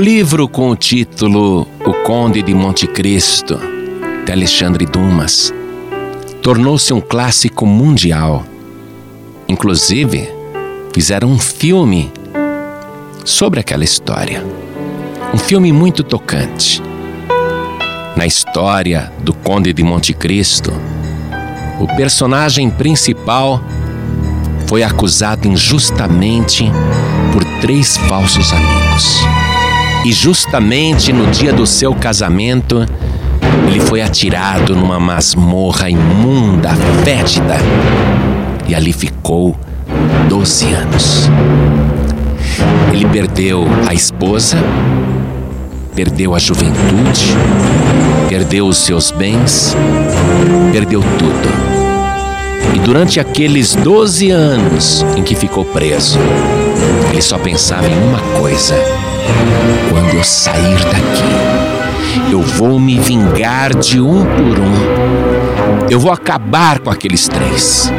livro com o título O Conde de Monte Cristo, de Alexandre Dumas, tornou-se um clássico mundial. Inclusive, fizeram um filme sobre aquela história. Um filme muito tocante. Na história do Conde de Monte Cristo, o personagem principal foi acusado injustamente por três falsos amigos. E justamente no dia do seu casamento, ele foi atirado numa masmorra imunda, fétida, e ali ficou 12 anos. Ele perdeu a esposa, perdeu a juventude, perdeu os seus bens, perdeu tudo. E durante aqueles 12 anos em que ficou preso, ele só pensava em uma coisa: quando eu sair daqui, eu vou me vingar de um por um. Eu vou acabar com aqueles três.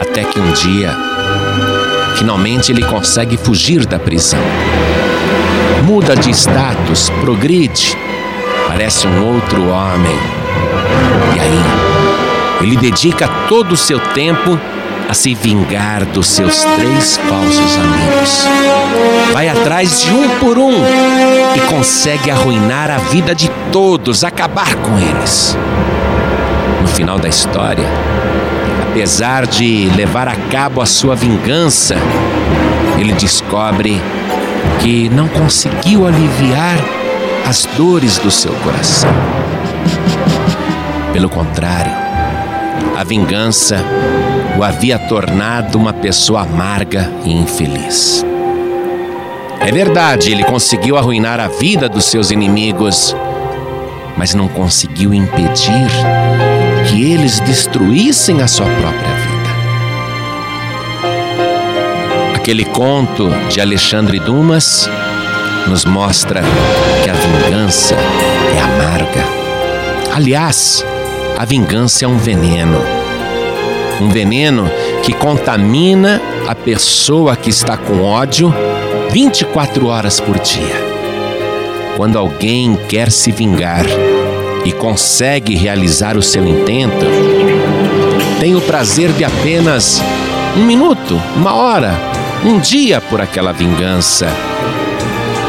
Até que um dia, finalmente ele consegue fugir da prisão. Muda de status, progride, parece um outro homem. E aí, ele dedica todo o seu tempo a se vingar dos seus três falsos amigos. Vai atrás de um por um e consegue arruinar a vida de todos, acabar com eles. No final da história, apesar de levar a cabo a sua vingança, ele descobre que não conseguiu aliviar as dores do seu coração. Pelo contrário, a vingança o havia tornado uma pessoa amarga e infeliz. É verdade, ele conseguiu arruinar a vida dos seus inimigos, mas não conseguiu impedir que eles destruíssem a sua própria vida. Aquele conto de Alexandre Dumas nos mostra que a vingança é amarga. Aliás, a vingança é um veneno. Um veneno que contamina a pessoa que está com ódio 24 horas por dia. Quando alguém quer se vingar e consegue realizar o seu intento, tem o prazer de apenas um minuto, uma hora, um dia por aquela vingança.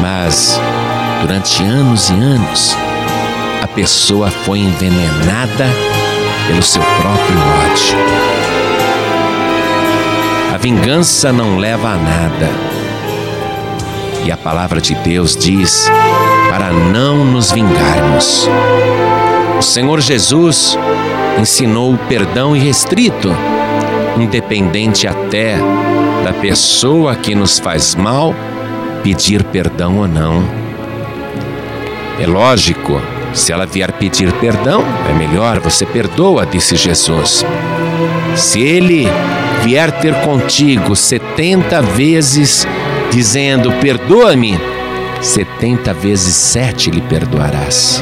Mas, durante anos e anos, a pessoa foi envenenada pelo seu próprio ódio. A vingança não leva a nada. E a palavra de Deus diz para não nos vingarmos. O Senhor Jesus ensinou o perdão irrestrito, independente até da pessoa que nos faz mal pedir perdão ou não. É lógico se ela vier pedir perdão, é melhor, você perdoa, disse Jesus. Se ele vier ter contigo setenta vezes dizendo perdoa-me, setenta vezes sete lhe perdoarás.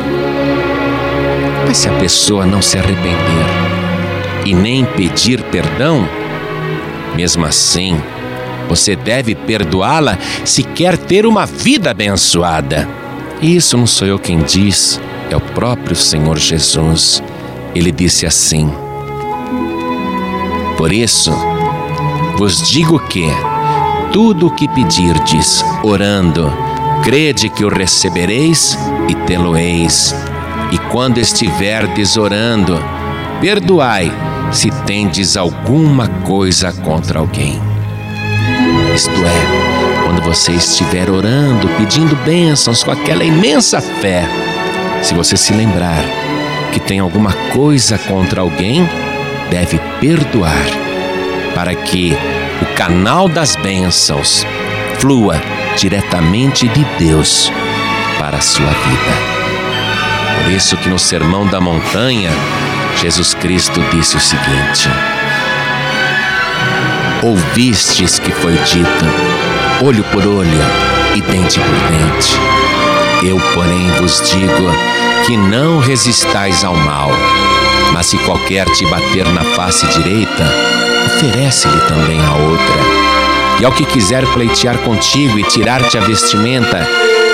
Mas se a pessoa não se arrepender e nem pedir perdão, mesmo assim, você deve perdoá-la se quer ter uma vida abençoada. Isso não sou eu quem diz, é o próprio Senhor Jesus. Ele disse assim: Por isso, vos digo que tudo o que pedirdes, orando, crede que o recebereis e tê-lo-eis. E quando estiverdes orando, perdoai se tendes alguma coisa contra alguém. Isto é, quando você estiver orando, pedindo bênçãos com aquela imensa fé, se você se lembrar que tem alguma coisa contra alguém, deve perdoar, para que o canal das bênçãos flua diretamente de Deus para a sua vida. Por isso que no Sermão da Montanha, Jesus Cristo disse o seguinte: Ouvistes que foi dito, olho por olho e dente por dente. Eu, porém, vos digo que não resistais ao mal, mas se qualquer te bater na face direita, oferece-lhe também a outra. E ao que quiser pleitear contigo e tirar-te a vestimenta,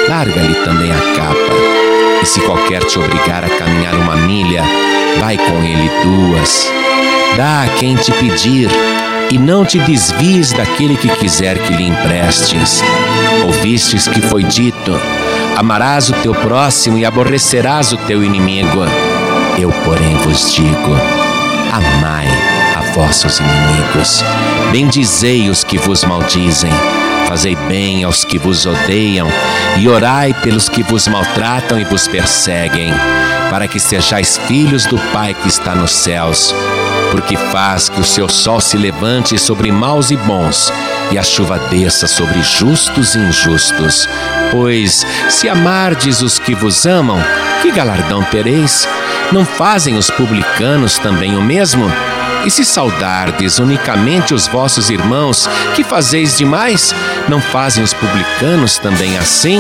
larga-lhe também a capa. E se qualquer te obrigar a caminhar uma milha, vai com ele duas. Dá a quem te pedir, e não te desvies daquele que quiser que lhe emprestes. Ouvistes que foi dito: Amarás o teu próximo e aborrecerás o teu inimigo. Eu, porém, vos digo: Amai a vossos inimigos, bendizei os que vos maldizem, fazei bem aos que vos odeiam. E orai pelos que vos maltratam e vos perseguem, para que sejais filhos do Pai que está nos céus porque faz que o seu sol se levante sobre maus e bons, e a chuva desça sobre justos e injustos. Pois, se amardes os que vos amam, que galardão tereis? Não fazem os publicanos também o mesmo? E se saudardes unicamente os vossos irmãos, que fazeis demais? Não fazem os publicanos também assim?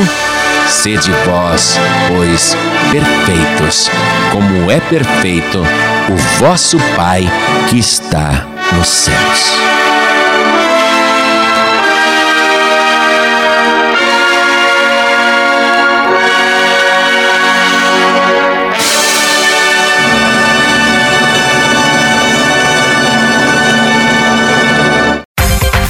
Sede vós, pois, perfeitos, como é perfeito o vosso Pai que está nos céus.